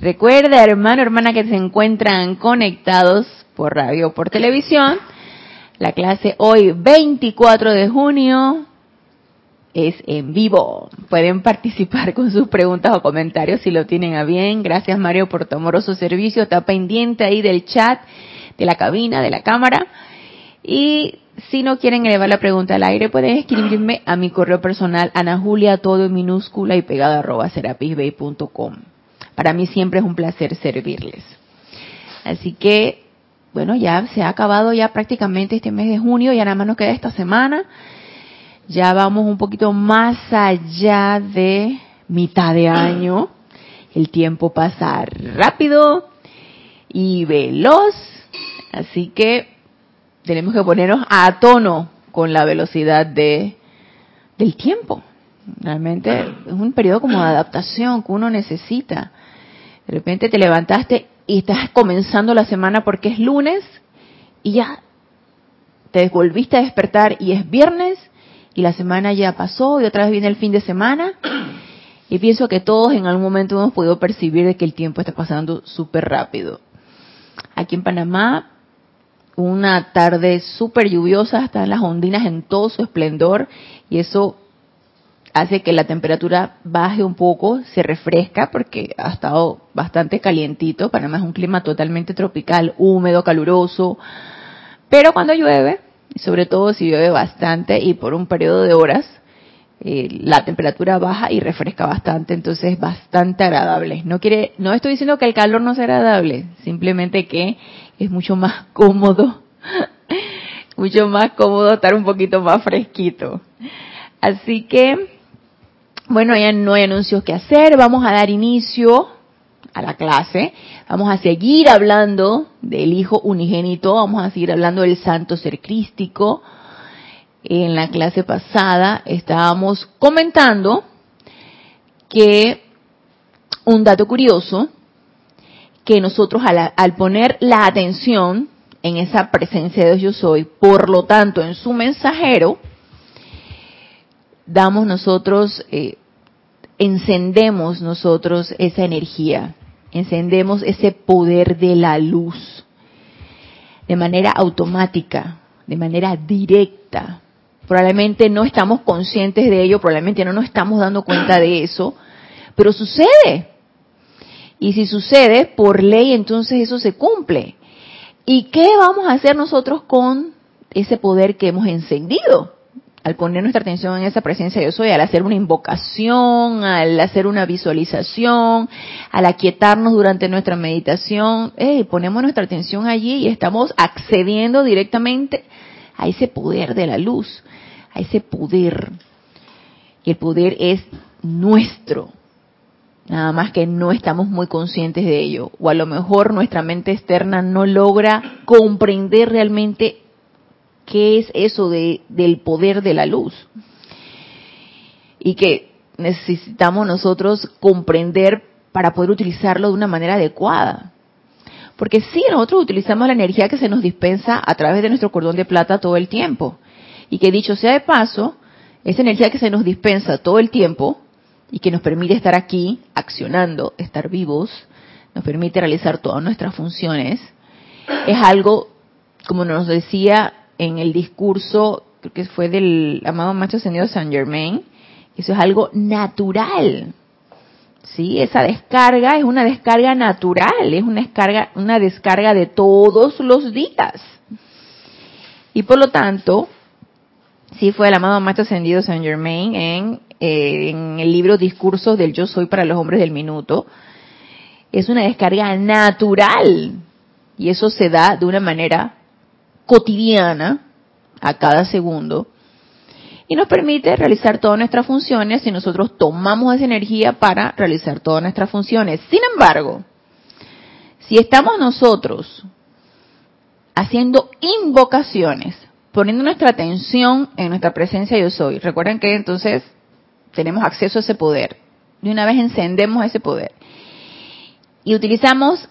Recuerda, hermano, hermana, que se encuentran conectados por radio o por televisión. La clase hoy, 24 de junio, es en vivo. Pueden participar con sus preguntas o comentarios si lo tienen a bien. Gracias, Mario, por tu amoroso servicio. Está pendiente ahí del chat, de la cabina, de la cámara. Y si no quieren elevar la pregunta al aire, pueden escribirme a mi correo personal, Ana Julia, todo en minúscula y pegada arroba serapisbay.com. Para mí siempre es un placer servirles. Así que, bueno, ya se ha acabado ya prácticamente este mes de junio, ya nada más nos queda esta semana. Ya vamos un poquito más allá de mitad de año. El tiempo pasa rápido y veloz. Así que tenemos que ponernos a tono con la velocidad de, del tiempo. Realmente es un periodo como de adaptación que uno necesita. De repente te levantaste y estás comenzando la semana porque es lunes y ya te volviste a despertar y es viernes y la semana ya pasó y otra vez viene el fin de semana. Y pienso que todos en algún momento hemos podido percibir de que el tiempo está pasando súper rápido. Aquí en Panamá, una tarde súper lluviosa, están las ondinas en todo su esplendor y eso hace que la temperatura baje un poco, se refresca porque ha estado bastante calientito. Panamá es un clima totalmente tropical, húmedo, caluroso. Pero cuando llueve, sobre todo si llueve bastante y por un periodo de horas, eh, la temperatura baja y refresca bastante, entonces es bastante agradable. No quiere, no estoy diciendo que el calor no sea agradable, simplemente que es mucho más cómodo, mucho más cómodo estar un poquito más fresquito. Así que bueno, ya no hay anuncios que hacer, vamos a dar inicio a la clase, vamos a seguir hablando del Hijo Unigénito, vamos a seguir hablando del Santo Ser Crístico. En la clase pasada estábamos comentando que un dato curioso, que nosotros al, al, poner la atención en esa presencia de Dios yo soy, por lo tanto en su mensajero, damos nosotros, eh, encendemos nosotros esa energía, encendemos ese poder de la luz de manera automática, de manera directa. Probablemente no estamos conscientes de ello, probablemente no nos estamos dando cuenta de eso, pero sucede. Y si sucede, por ley, entonces eso se cumple. ¿Y qué vamos a hacer nosotros con ese poder que hemos encendido? Al poner nuestra atención en esa presencia de yo soy, al hacer una invocación, al hacer una visualización, al aquietarnos durante nuestra meditación, ponemos nuestra atención allí y estamos accediendo directamente a ese poder de la luz, a ese poder. Y el poder es nuestro. Nada más que no estamos muy conscientes de ello. O a lo mejor nuestra mente externa no logra comprender realmente qué es eso de, del poder de la luz. Y que necesitamos nosotros comprender para poder utilizarlo de una manera adecuada. Porque sí, nosotros utilizamos la energía que se nos dispensa a través de nuestro cordón de plata todo el tiempo. Y que dicho sea de paso, esa energía que se nos dispensa todo el tiempo y que nos permite estar aquí accionando, estar vivos, nos permite realizar todas nuestras funciones, es algo, como nos decía en el discurso, creo que fue del amado macho ascendido Saint Germain, eso es algo natural. Sí, esa descarga es una descarga natural, es una descarga, una descarga de todos los días. Y por lo tanto, sí fue el amado macho ascendido Saint Germain en, eh, en el libro Discursos del Yo Soy para los Hombres del Minuto. Es una descarga natural. Y eso se da de una manera cotidiana a cada segundo y nos permite realizar todas nuestras funciones si nosotros tomamos esa energía para realizar todas nuestras funciones. Sin embargo, Si estamos nosotros haciendo invocaciones, poniendo nuestra atención en nuestra presencia yo soy, recuerden que entonces tenemos acceso a ese poder. De una vez encendemos ese poder. Y utilizamos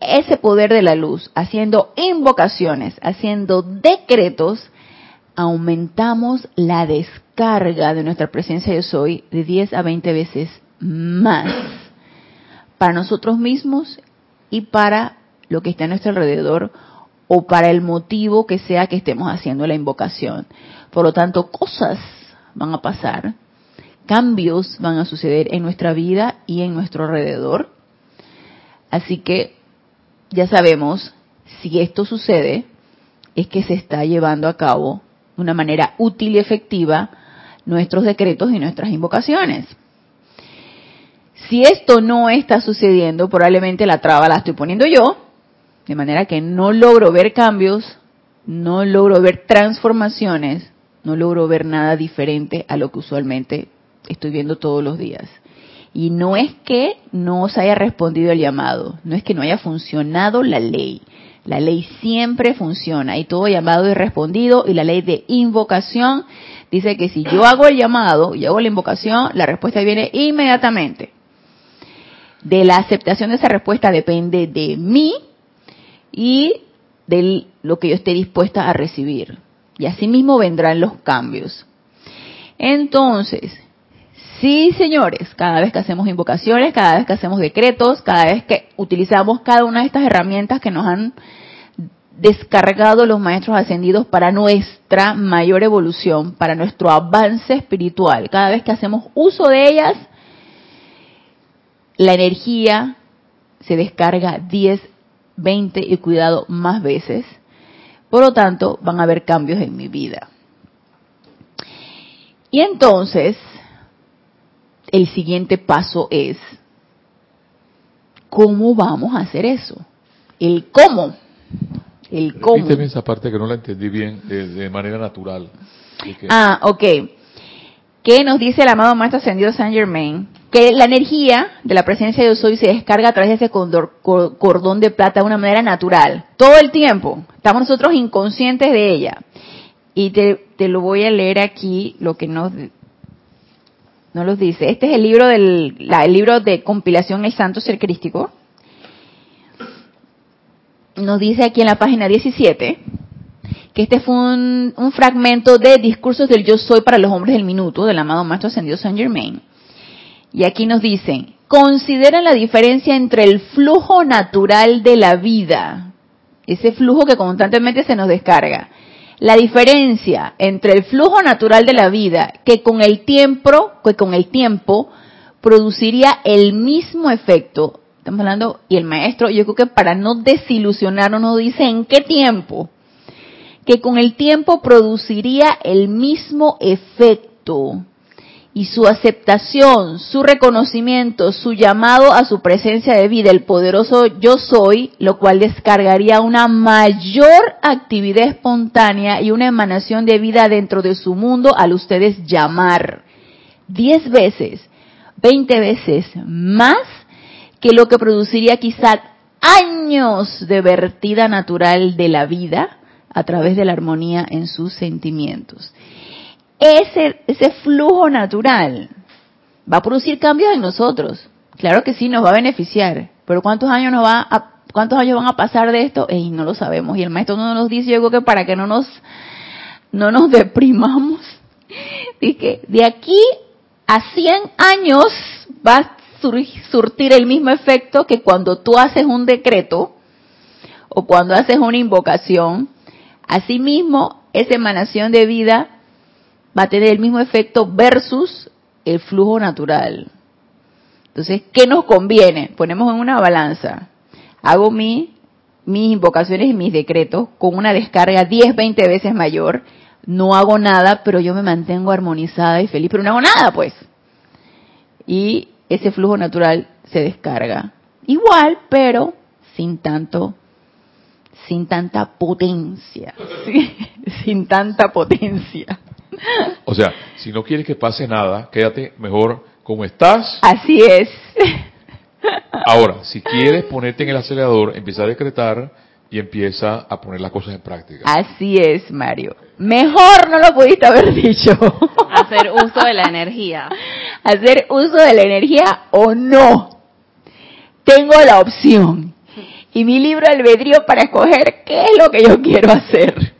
ese poder de la luz, haciendo invocaciones, haciendo decretos, aumentamos la descarga de nuestra presencia yo soy de 10 a 20 veces más para nosotros mismos y para lo que está a nuestro alrededor o para el motivo que sea que estemos haciendo la invocación. Por lo tanto, cosas van a pasar, cambios van a suceder en nuestra vida y en nuestro alrededor. Así que ya sabemos, si esto sucede, es que se está llevando a cabo de una manera útil y efectiva nuestros decretos y nuestras invocaciones. Si esto no está sucediendo, probablemente la traba la estoy poniendo yo, de manera que no logro ver cambios, no logro ver transformaciones, no logro ver nada diferente a lo que usualmente estoy viendo todos los días. Y no es que no se haya respondido el llamado, no es que no haya funcionado la ley. La ley siempre funciona y todo llamado es respondido y la ley de invocación dice que si yo hago el llamado y hago la invocación, la respuesta viene inmediatamente. De la aceptación de esa respuesta depende de mí y de lo que yo esté dispuesta a recibir. Y así mismo vendrán los cambios. Entonces, Sí, señores, cada vez que hacemos invocaciones, cada vez que hacemos decretos, cada vez que utilizamos cada una de estas herramientas que nos han descargado los maestros ascendidos para nuestra mayor evolución, para nuestro avance espiritual, cada vez que hacemos uso de ellas, la energía se descarga 10, 20 y cuidado más veces. Por lo tanto, van a haber cambios en mi vida. Y entonces, el siguiente paso es, ¿cómo vamos a hacer eso? El cómo. El cómo. Repíteme esa parte que no la entendí bien de, manera natural. Ah, ok. ¿Qué nos dice el amado Maestro Ascendido Saint Germain? Que la energía de la presencia de Dios hoy se descarga a través de ese cordón de plata de una manera natural. Todo el tiempo. Estamos nosotros inconscientes de ella. Y te, te lo voy a leer aquí, lo que nos no los dice. Este es el libro del el libro de compilación El Santo Ser Crístico. Nos dice aquí en la página 17 que este fue un, un, fragmento de Discursos del Yo Soy para los Hombres del Minuto del amado Maestro Ascendido Saint Germain. Y aquí nos dicen, consideren la diferencia entre el flujo natural de la vida, ese flujo que constantemente se nos descarga, la diferencia entre el flujo natural de la vida que con el tiempo, que con el tiempo produciría el mismo efecto. Estamos hablando, y el maestro, yo creo que para no desilusionarnos nos dice en qué tiempo, que con el tiempo produciría el mismo efecto y su aceptación, su reconocimiento, su llamado a su presencia de vida, el poderoso yo soy, lo cual descargaría una mayor actividad espontánea y una emanación de vida dentro de su mundo al ustedes llamar. Diez veces, veinte veces más que lo que produciría quizá años de vertida natural de la vida a través de la armonía en sus sentimientos ese, ese flujo natural va a producir cambios en nosotros. Claro que sí, nos va a beneficiar, pero ¿cuántos años nos va a, cuántos años van a pasar de esto? Y no lo sabemos. Y el maestro no nos dice, yo que para que no nos, no nos deprimamos, dice de aquí a 100 años va a surtir el mismo efecto que cuando tú haces un decreto o cuando haces una invocación. Asimismo, esa emanación de vida va a tener el mismo efecto versus el flujo natural. Entonces, ¿qué nos conviene? Ponemos en una balanza. Hago mi, mis invocaciones y mis decretos con una descarga 10, 20 veces mayor. No hago nada, pero yo me mantengo armonizada y feliz, pero no hago nada, pues. Y ese flujo natural se descarga. Igual, pero sin tanto, sin tanta potencia. sin tanta potencia. O sea, si no quieres que pase nada, quédate mejor como estás. Así es. Ahora, si quieres ponerte en el acelerador, empieza a decretar y empieza a poner las cosas en práctica. Así es, Mario. Mejor no lo pudiste haber dicho. Hacer uso de la energía. Hacer uso de la energía o no. Tengo la opción. Y mi libro albedrío para escoger qué es lo que yo quiero hacer.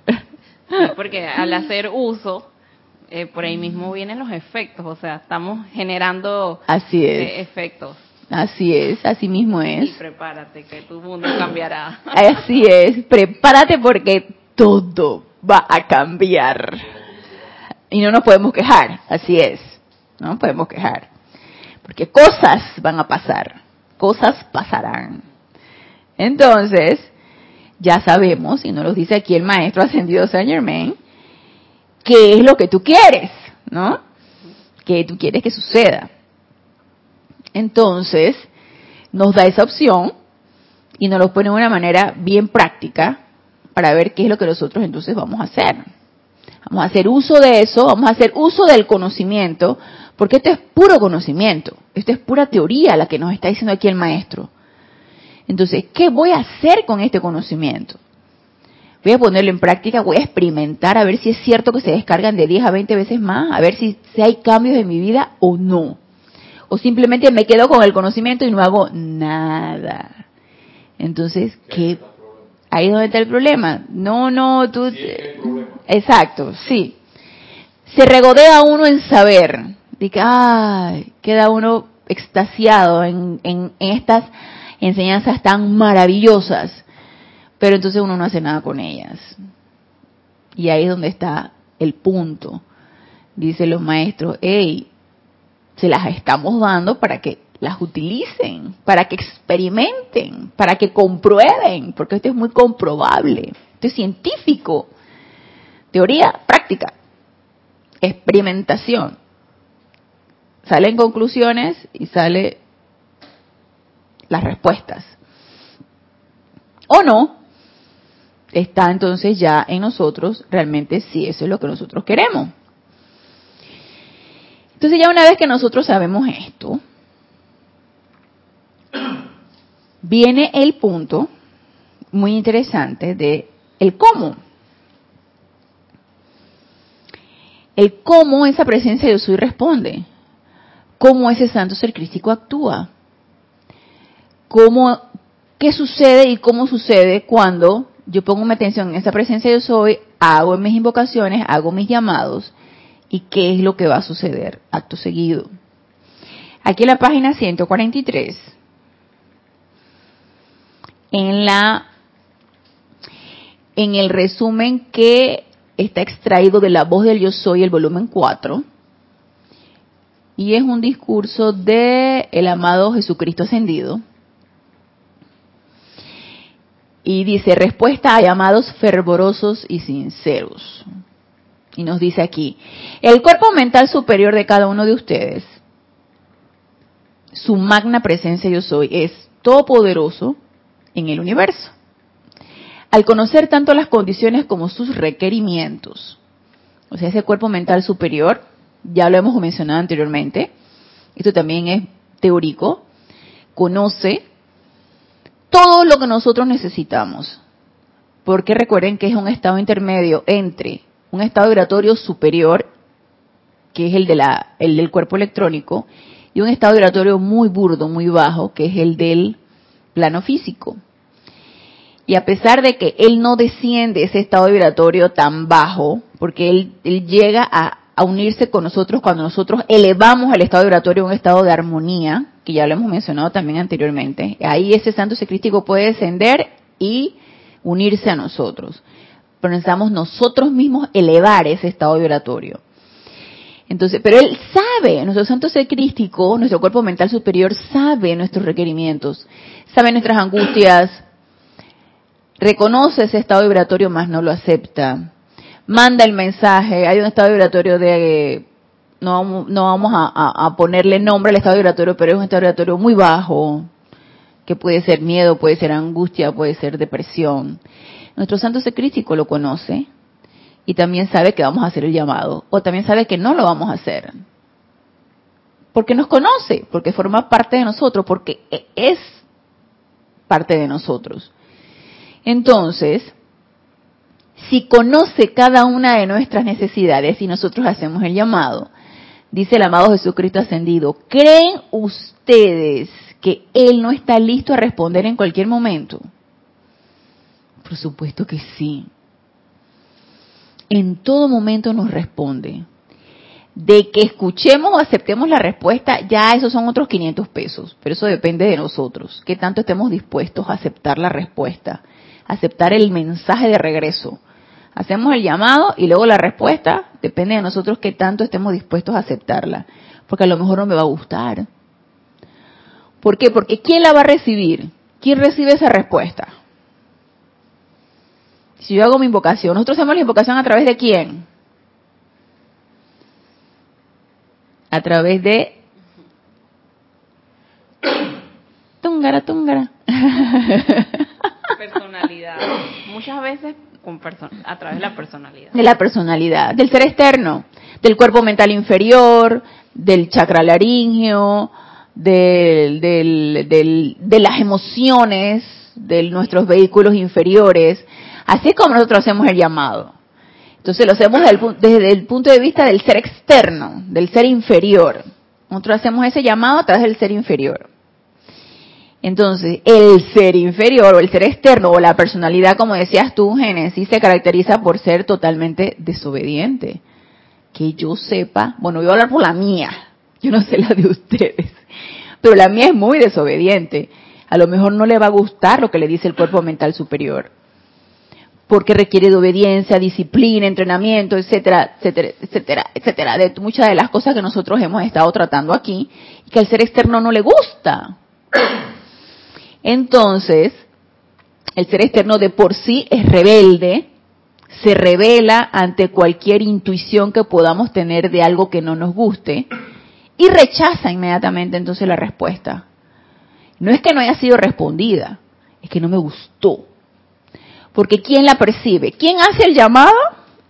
porque al hacer uso, eh, por ahí mismo vienen los efectos. O sea, estamos generando Así es. eh, efectos. Así es, así mismo Y es. prepárate que tu mundo cambiará. Así es, prepárate porque todo va a cambiar. Y no nos podemos quejar, así es. No nos podemos quejar. Porque cosas van a pasar, cosas pasarán. Entonces, ya sabemos, y nos lo dice aquí el maestro ascendido Saint Germain, qué es lo que tú quieres, ¿no? ¿Qué tú quieres que suceda? Entonces, nos da esa opción y nos lo pone de una manera bien práctica para ver qué es lo que nosotros entonces vamos a hacer. Vamos a hacer uso de eso, vamos a hacer uso del conocimiento, porque esto es puro conocimiento, esto es pura teoría la que nos está diciendo aquí el maestro. Entonces, ¿qué voy a hacer con este conocimiento? Voy a ponerlo en práctica, voy a experimentar a ver si es cierto que se descargan de 10 a 20 veces más, a ver si, si hay cambios en mi vida o no. O simplemente me quedo con el conocimiento y no hago nada. Entonces, ¿qué? Ahí es donde está el problema. No, no, tú... Exacto, sí. Se regodea uno en saber. Dice, ay, queda uno extasiado en, en, en estas enseñanzas tan maravillosas. Pero entonces uno no hace nada con ellas. Y ahí es donde está el punto. Dicen los maestros, hey, se las estamos dando para que las utilicen, para que experimenten, para que comprueben, porque esto es muy comprobable, esto es científico. Teoría, práctica, experimentación. Salen conclusiones y sale las respuestas. O no, está entonces ya en nosotros realmente si eso es lo que nosotros queremos. Entonces ya una vez que nosotros sabemos esto, viene el punto muy interesante de el cómo. El cómo esa presencia de soy responde. Cómo ese santo ser crístico actúa. Cómo, qué sucede y cómo sucede cuando yo pongo mi atención en esa presencia yo soy, hago mis invocaciones, hago mis llamados y qué es lo que va a suceder acto seguido. Aquí en la página 143, en la en el resumen que está extraído de la voz del yo soy, el volumen 4, y es un discurso de el amado Jesucristo ascendido. Y dice, respuesta a llamados fervorosos y sinceros. Y nos dice aquí, el cuerpo mental superior de cada uno de ustedes, su magna presencia yo soy, es todopoderoso en el universo. Al conocer tanto las condiciones como sus requerimientos, o sea, ese cuerpo mental superior, ya lo hemos mencionado anteriormente, esto también es teórico, conoce todo lo que nosotros necesitamos. Porque recuerden que es un estado intermedio entre un estado vibratorio superior, que es el, de la, el del cuerpo electrónico, y un estado vibratorio muy burdo, muy bajo, que es el del plano físico. Y a pesar de que él no desciende ese estado vibratorio tan bajo, porque él, llega a, a, unirse con nosotros cuando nosotros elevamos el estado vibratorio a un estado de armonía, que ya lo hemos mencionado también anteriormente. Ahí ese santo secrístico puede descender y unirse a nosotros. Pero necesitamos nosotros mismos elevar ese estado vibratorio. Entonces, pero él sabe, nuestro santo ser crístico, nuestro cuerpo mental superior sabe nuestros requerimientos, sabe nuestras angustias, reconoce ese estado vibratorio, más no lo acepta. Manda el mensaje, hay un estado vibratorio de, no, no vamos a, a, ponerle nombre al estado vibratorio, pero es un estado vibratorio muy bajo, que puede ser miedo, puede ser angustia, puede ser depresión. Nuestro santo ser crístico lo conoce, y también sabe que vamos a hacer el llamado, o también sabe que no lo vamos a hacer. porque nos conoce, porque forma parte de nosotros, porque e, es parte de nosotros. Entonces, si conoce cada una de nuestras necesidades y nosotros hacemos el llamado, dice el amado Jesucristo ascendido, ¿creen ustedes que Él no está listo a responder en cualquier momento? Por supuesto que sí. En todo momento nos responde. De que escuchemos o aceptemos la respuesta, ya esos son otros 500 pesos, pero eso depende de nosotros, qué tanto estemos dispuestos a aceptar la respuesta, aceptar el mensaje de regreso. Hacemos el llamado y luego la respuesta depende de nosotros qué tanto estemos dispuestos a aceptarla, porque a lo mejor no me va a gustar. ¿Por qué? Porque ¿quién la va a recibir? ¿Quién recibe esa respuesta? Si yo hago mi invocación, nosotros hacemos la invocación a través de quién? A través de Túngara, túngara. Personalidad. Muchas veces con a través de la personalidad. De la personalidad, del ser externo, del cuerpo mental inferior, del chakra laríngeo, del, del, de las emociones, de nuestros vehículos inferiores. Así es como nosotros hacemos el llamado. Entonces lo hacemos desde el punto de vista del ser externo, del ser inferior. Nosotros hacemos ese llamado a través del ser inferior. Entonces, el ser inferior o el ser externo o la personalidad, como decías tú, Génesis, se caracteriza por ser totalmente desobediente. Que yo sepa, bueno, voy a hablar por la mía, yo no sé la de ustedes, pero la mía es muy desobediente. A lo mejor no le va a gustar lo que le dice el cuerpo mental superior porque requiere de obediencia, disciplina, entrenamiento, etcétera, etcétera, etcétera, etcétera, de muchas de las cosas que nosotros hemos estado tratando aquí y que al ser externo no le gusta. Entonces, el ser externo de por sí es rebelde, se revela ante cualquier intuición que podamos tener de algo que no nos guste y rechaza inmediatamente entonces la respuesta. No es que no haya sido respondida, es que no me gustó porque ¿quién la percibe? ¿Quién hace el llamado?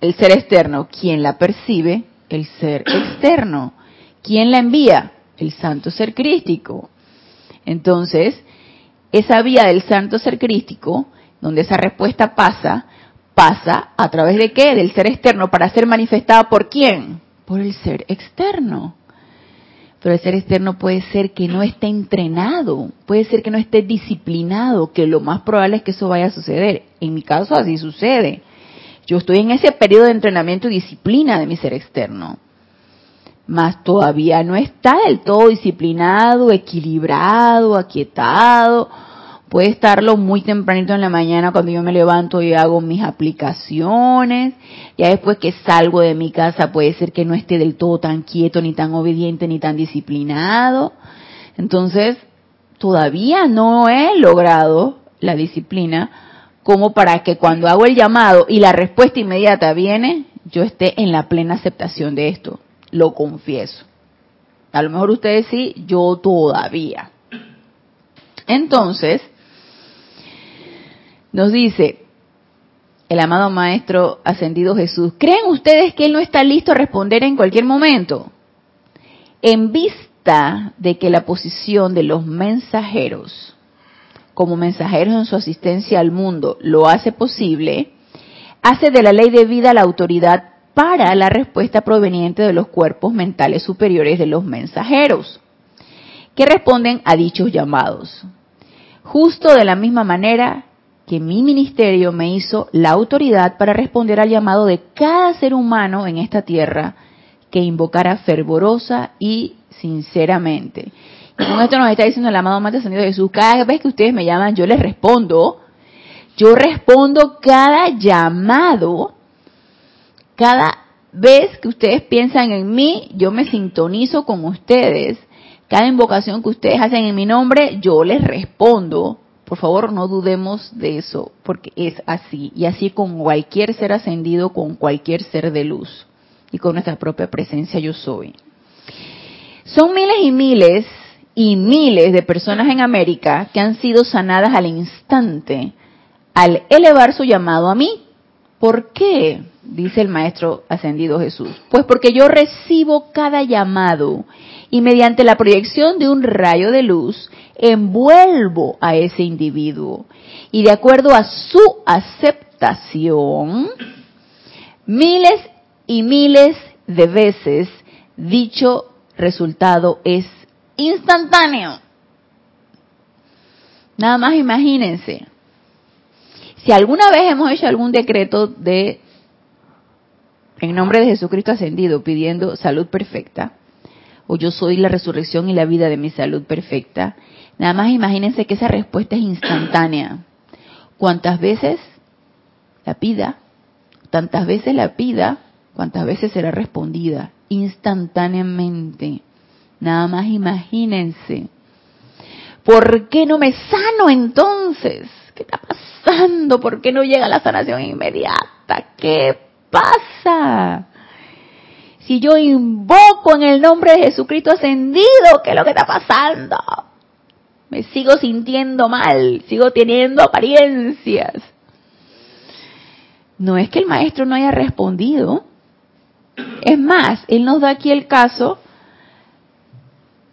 El ser externo. ¿Quién la percibe? El ser externo. ¿Quién la envía? El santo ser crístico. Entonces, esa vía del santo ser crístico, donde esa respuesta pasa, pasa a través de qué? Del ser externo para ser manifestada por quién? Por el ser externo. Pero el ser externo puede ser que no esté entrenado, puede ser que no esté disciplinado, que lo más probable es que eso vaya a suceder. En mi caso así sucede. Yo estoy en ese periodo de entrenamiento y disciplina de mi ser externo. Mas todavía no está del todo disciplinado, equilibrado, aquietado Puede estarlo muy tempranito en la mañana cuando yo me levanto y hago mis aplicaciones. Ya después que salgo de mi casa puede ser que no esté del todo tan quieto, ni tan obediente, ni tan disciplinado. Entonces, todavía no he logrado la disciplina como para que cuando hago el llamado y la respuesta inmediata viene, yo esté en la plena aceptación de esto. Lo confieso. A lo mejor ustedes sí, yo todavía. Entonces, nos dice el amado Maestro Ascendido Jesús, ¿creen ustedes que Él no está listo a responder en cualquier momento? En vista de que la posición de los mensajeros, como mensajeros en su asistencia al mundo, lo hace posible, hace de la ley de vida la autoridad para la respuesta proveniente de los cuerpos mentales superiores de los mensajeros, que responden a dichos llamados. Justo de la misma manera que mi ministerio me hizo la autoridad para responder al llamado de cada ser humano en esta tierra que invocara fervorosa y sinceramente. Con esto nos está diciendo el amado Mate Ascendido Jesús, cada vez que ustedes me llaman, yo les respondo, yo respondo cada llamado, cada vez que ustedes piensan en mí, yo me sintonizo con ustedes, cada invocación que ustedes hacen en mi nombre, yo les respondo por favor, no dudemos de eso, porque es así. Y así con cualquier ser ascendido, con cualquier ser de luz. Y con nuestra propia presencia yo soy. Son miles y miles y miles de personas en América que han sido sanadas al instante al elevar su llamado a mí. ¿Por qué? Dice el Maestro Ascendido Jesús. Pues porque yo recibo cada llamado y mediante la proyección de un rayo de luz envuelvo a ese individuo y de acuerdo a su aceptación, miles y miles de veces dicho resultado es instantáneo. Nada más imagínense. Si alguna vez hemos hecho algún decreto de en nombre de Jesucristo ascendido pidiendo salud perfecta, o yo soy la resurrección y la vida de mi salud perfecta, nada más imagínense que esa respuesta es instantánea. Cuantas veces la pida, tantas veces la pida, cuantas veces será respondida instantáneamente. Nada más imagínense. ¿Por qué no me sano entonces? ¿Qué está pasando? ¿Por qué no llega la sanación inmediata? ¿Qué pasa? Si yo invoco en el nombre de Jesucristo ascendido, ¿qué es lo que está pasando? Me sigo sintiendo mal, sigo teniendo apariencias. No es que el maestro no haya respondido. Es más, él nos da aquí el caso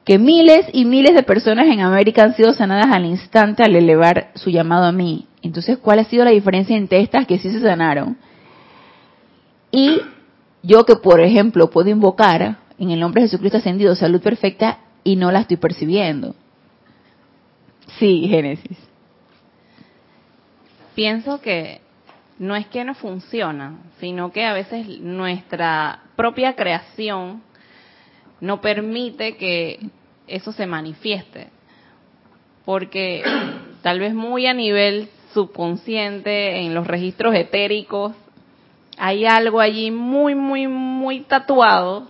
que miles y miles de personas en América han sido sanadas al instante al elevar su llamado a mí. Entonces, ¿cuál ha sido la diferencia entre estas que sí se sanaron? Y yo que, por ejemplo, puedo invocar en el nombre de Jesucristo ascendido salud perfecta y no la estoy percibiendo. Sí, Génesis. Pienso que no es que no funciona, sino que a veces nuestra propia creación no permite que eso se manifieste. Porque tal vez muy a nivel subconsciente, en los registros etéricos, hay algo allí muy, muy, muy tatuado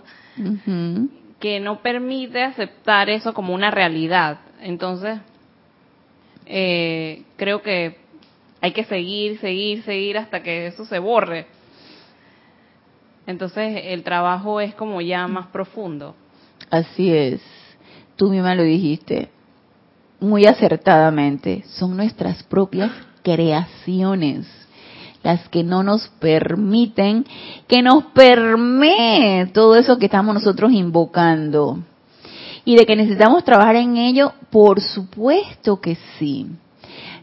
que no permite aceptar eso como una realidad. Entonces, eh, creo que hay que seguir, seguir, seguir hasta que eso se borre. Entonces el trabajo es como ya más profundo. Así es. Tú misma lo dijiste muy acertadamente. Son nuestras propias creaciones las que no nos permiten que nos permee todo eso que estamos nosotros invocando. Y de que necesitamos trabajar en ello, por supuesto que sí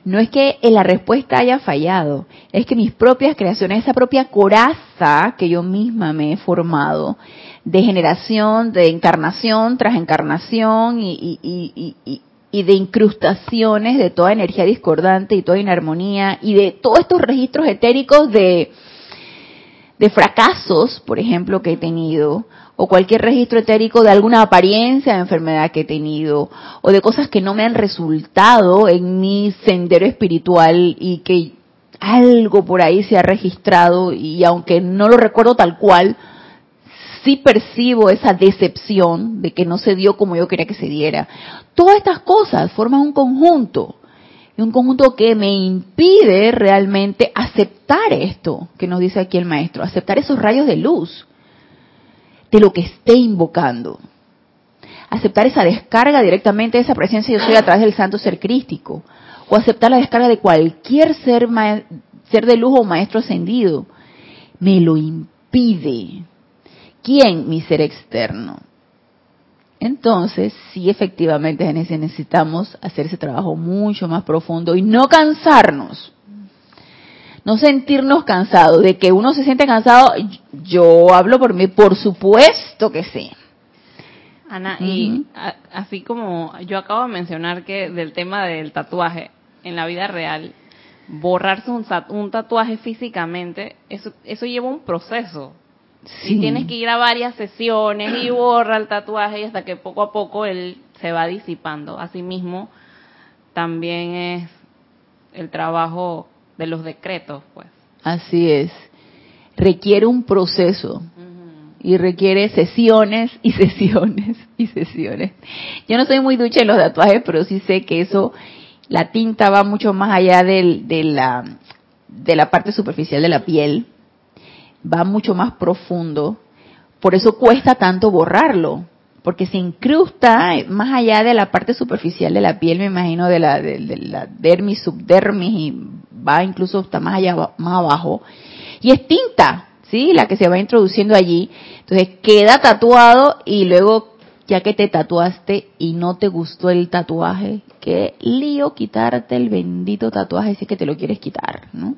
no es que la respuesta haya fallado, es que mis propias creaciones, esa propia coraza que yo misma me he formado, de generación, de encarnación tras encarnación y, de incrustaciones de toda energía discordante y toda inarmonía y de todos estos registros etéricos de, de fracasos, por ejemplo, que he tenido, o cualquier registro etérico de alguna apariencia de enfermedad que he tenido o de cosas que no me han resultado en mi sendero espiritual y que algo por ahí se ha registrado y aunque no lo recuerdo tal cual, sí percibo esa decepción de que no se dio como yo quería que se diera. Todas estas cosas forman un conjunto, un conjunto que me impide realmente aceptar esto que nos dice aquí el maestro, aceptar esos rayos de luz de lo que esté invocando. Aceptar esa descarga directamente de esa presencia yo soy a través del santo ser crístico. O aceptar la descarga de cualquier ser, ser de luz o maestro ascendido. Me lo impide. ¿Quién? Mi ser externo. Entonces, sí, efectivamente, necesitamos hacer ese trabajo mucho más profundo y no cansarnos no sentirnos cansados. De que uno se siente cansado, yo hablo por mí, por supuesto que sí. Ana, y así como yo acabo de mencionar que del tema del tatuaje en la vida real, borrarse un, un tatuaje físicamente, eso, eso lleva un proceso. Sí. Y tienes que ir a varias sesiones y borra el tatuaje y hasta que poco a poco él se va disipando. Asimismo, también es el trabajo de los decretos, pues. Así es. Requiere un proceso y requiere sesiones y sesiones y sesiones. Yo no soy muy ducha en los tatuajes, pero sí sé que eso, la tinta va mucho más allá del, de, la, de la parte superficial de la piel, va mucho más profundo. Por eso cuesta tanto borrarlo, porque se incrusta más allá de la parte superficial de la piel, me imagino, de la, de, la dermis, subdermis, y va incluso hasta más allá, más abajo. Y es tinta, ¿sí? La que se va introduciendo allí. Entonces queda tatuado y luego ya que te tatuaste y no te gustó el tatuaje, qué lío quitarte el bendito tatuaje si es que te lo quieres quitar, ¿no?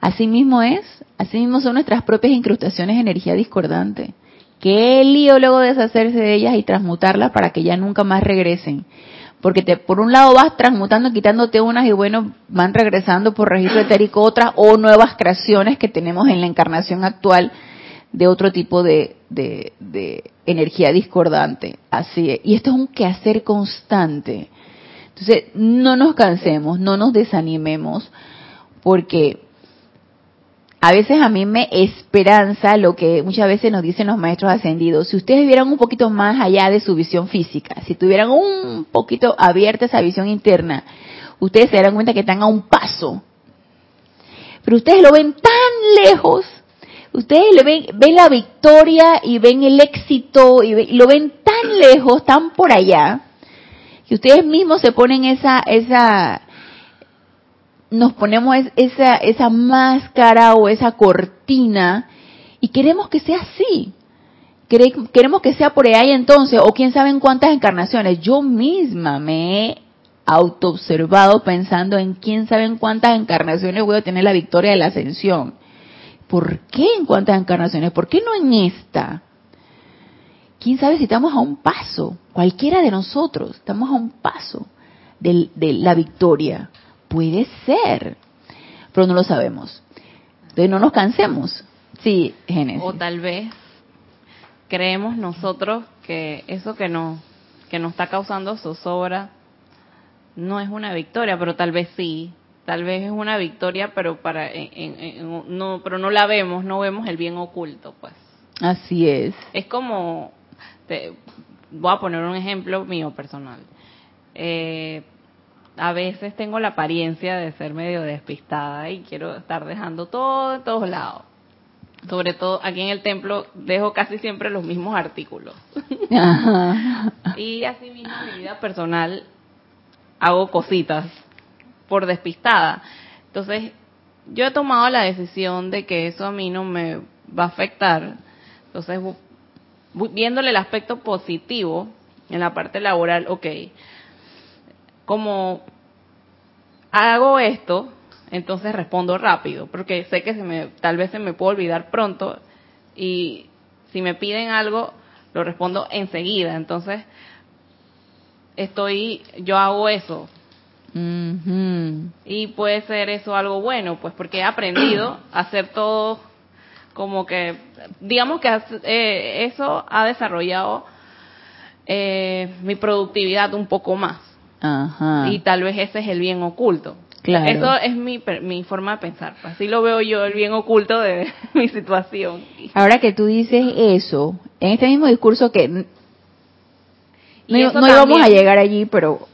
Así mismo es, así mismo son nuestras propias incrustaciones de energía discordante. Qué lío luego deshacerse de ellas y transmutarlas para que ya nunca más regresen. Porque te, por un lado vas transmutando, quitándote unas y bueno, van regresando por registro etérico otras o nuevas creaciones que tenemos en la encarnación actual de otro tipo de, de, de energía discordante. Así es. Y esto es un quehacer constante. Entonces, no nos cansemos, no nos desanimemos, porque a veces a mí me esperanza lo que muchas veces nos dicen los maestros ascendidos. Si ustedes vieran un poquito más allá de su visión física, si tuvieran un poquito abierta esa visión interna, ustedes se darán cuenta que están a un paso. Pero ustedes lo ven tan lejos, ustedes le ven, ven la victoria y ven el éxito y, lo ven tan lejos, tan por allá, que ustedes mismos se ponen esa, esa, nos ponemos esa, esa máscara o esa cortina y queremos que sea así. Queremos que sea por ahí entonces, o quién sabe en cuántas encarnaciones. Yo misma me he autoobservado pensando en quién sabe en cuántas encarnaciones voy a tener la victoria de la ascensión. ¿Por qué en cuántas encarnaciones? ¿Por qué no en esta? ¿Quién sabe si estamos a un paso? Cualquiera de nosotros, estamos a un paso de, de la victoria. Puede ser, pero no lo sabemos. Entonces no nos cansemos. Sí, Génesis. O tal vez creemos nosotros que eso que nos que nos está causando zozobra no es una victoria, pero tal vez sí, tal vez es una victoria, pero para no pero no la vemos, no vemos el bien oculto, pues. Así es. Es como te, voy a poner un ejemplo mío personal. Eh, a veces tengo la apariencia de ser medio despistada y quiero estar dejando todo en todos lados. Sobre todo aquí en el templo dejo casi siempre los mismos artículos. y así mismo en mi vida personal hago cositas por despistada. Entonces, yo he tomado la decisión de que eso a mí no me va a afectar. Entonces, viéndole el aspecto positivo en la parte laboral, ok, como hago esto, entonces respondo rápido, porque sé que se me, tal vez se me puede olvidar pronto y si me piden algo, lo respondo enseguida. Entonces, estoy, yo hago eso. Y puede ser eso algo bueno, pues porque he aprendido a hacer todo como que, digamos que eh, eso ha desarrollado eh, mi productividad un poco más. Y tal vez ese es el bien oculto. Claro. Eso es mi, mi forma de pensar. Así lo veo yo, el bien oculto de mi situación. Ahora que tú dices eso, en este mismo discurso que no, íbamos a llegar allí, pero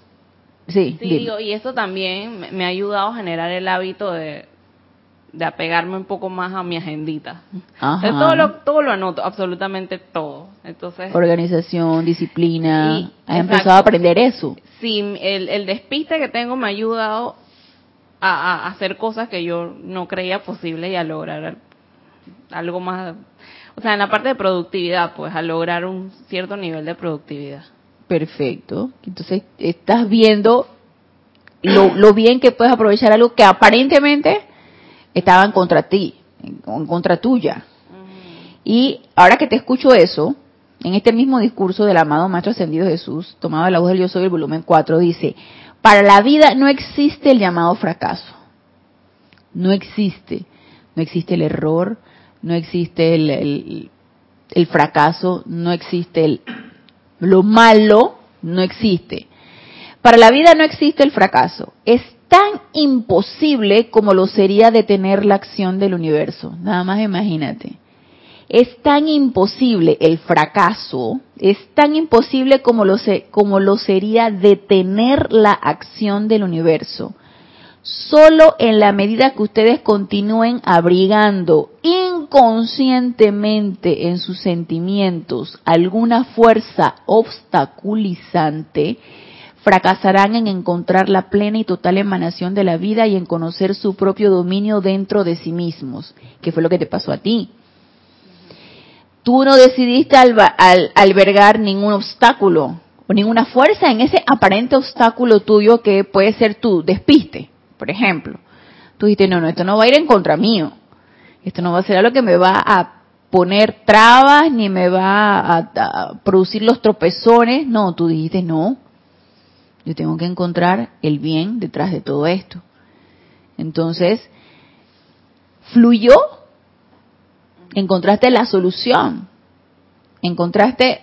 sí. Sí, digo, y eso también me ha ayudado a generar el hábito de, de apegarme un poco más a mi agendita. todo lo, todo lo anoto, absolutamente todo. Entonces, organización, disciplina, has empezado a aprender eso. Sí, el, el despiste que tengo me ha ayudado a, hacer cosas que yo no creía posible y a lograr algo más, o sea, en la parte de productividad, pues a lograr un cierto nivel de productividad. Perfecto. Entonces, estás viendo lo, lo bien que puedes aprovechar algo que aparentemente estaban contra ti, en contra tuya. Y ahora que te escucho eso, en este mismo discurso del amado Maestro Ascendido Jesús, tomado de la voz del Yo Soy, el volumen 4, dice, para la vida no existe el llamado fracaso. No existe. No existe el error, no existe el, el, fracaso, no existe el, lo malo, no existe. Para la vida no existe el fracaso. Es tan imposible como lo sería detener la acción del universo. Nada más imagínate. Es tan imposible el fracaso, es tan imposible como lo, como lo sería detener la acción del universo. Solo en la medida que ustedes continúen abrigando inconscientemente en sus sentimientos alguna fuerza obstaculizante, fracasarán en encontrar la plena y total emanación de la vida y en conocer su propio dominio dentro de sí mismos, que fue lo que te pasó a ti. tú no decidiste albergar ningún obstáculo o ninguna fuerza en ese aparente obstáculo tuyo que puede ser tu despiste, por ejemplo. Tú dijiste, no, no, esto no va a ir en contra mío. Esto no va a ser algo que me va a poner trabas ni me va a, producir los tropezones. No, tú dijiste, no, yo tengo que encontrar el bien detrás de todo esto. Entonces, fluyó, encontraste la solución, encontraste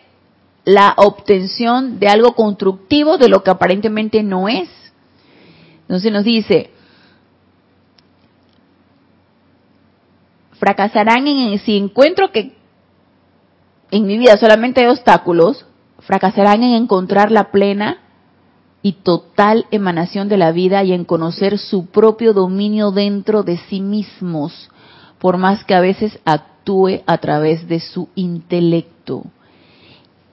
la obtención de algo constructivo de lo que aparentemente no es. Entonces nos dice, fracasarán en si encuentro que en mi vida solamente hay obstáculos, fracasarán en encontrar la plena y total emanación de la vida y en conocer su propio dominio dentro de sí mismos, por más que a veces actúe a través de su intelecto.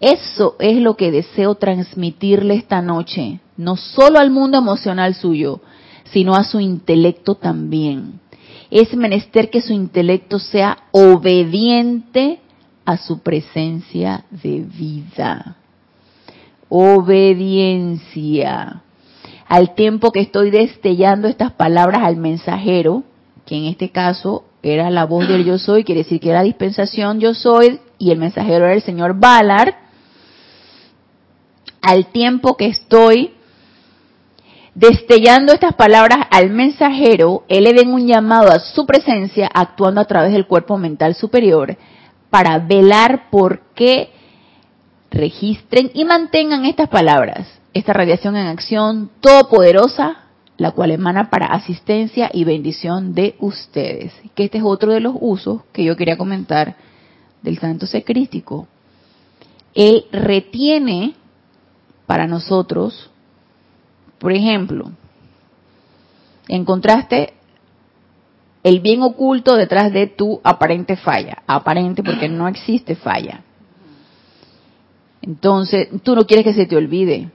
Eso es lo que deseo transmitirle esta noche, no solo al mundo emocional suyo, sino a su intelecto también es menester que su intelecto sea obediente a su presencia de vida. Obediencia. Al tiempo que estoy destellando estas palabras al mensajero, que en este caso era la voz del yo soy, quiere decir que era dispensación yo soy, y el mensajero era el señor Ballard, al tiempo que estoy Destellando estas palabras al mensajero, él le den un llamado a su presencia actuando a través del cuerpo mental superior para velar por que registren y mantengan estas palabras, esta radiación en acción todopoderosa, la cual emana para asistencia y bendición de ustedes. Que este es otro de los usos que yo quería comentar del santo secrístico. Él retiene para nosotros por ejemplo, encontraste el bien oculto detrás de tu aparente falla, aparente porque no existe falla. Entonces, tú no quieres que se te olvide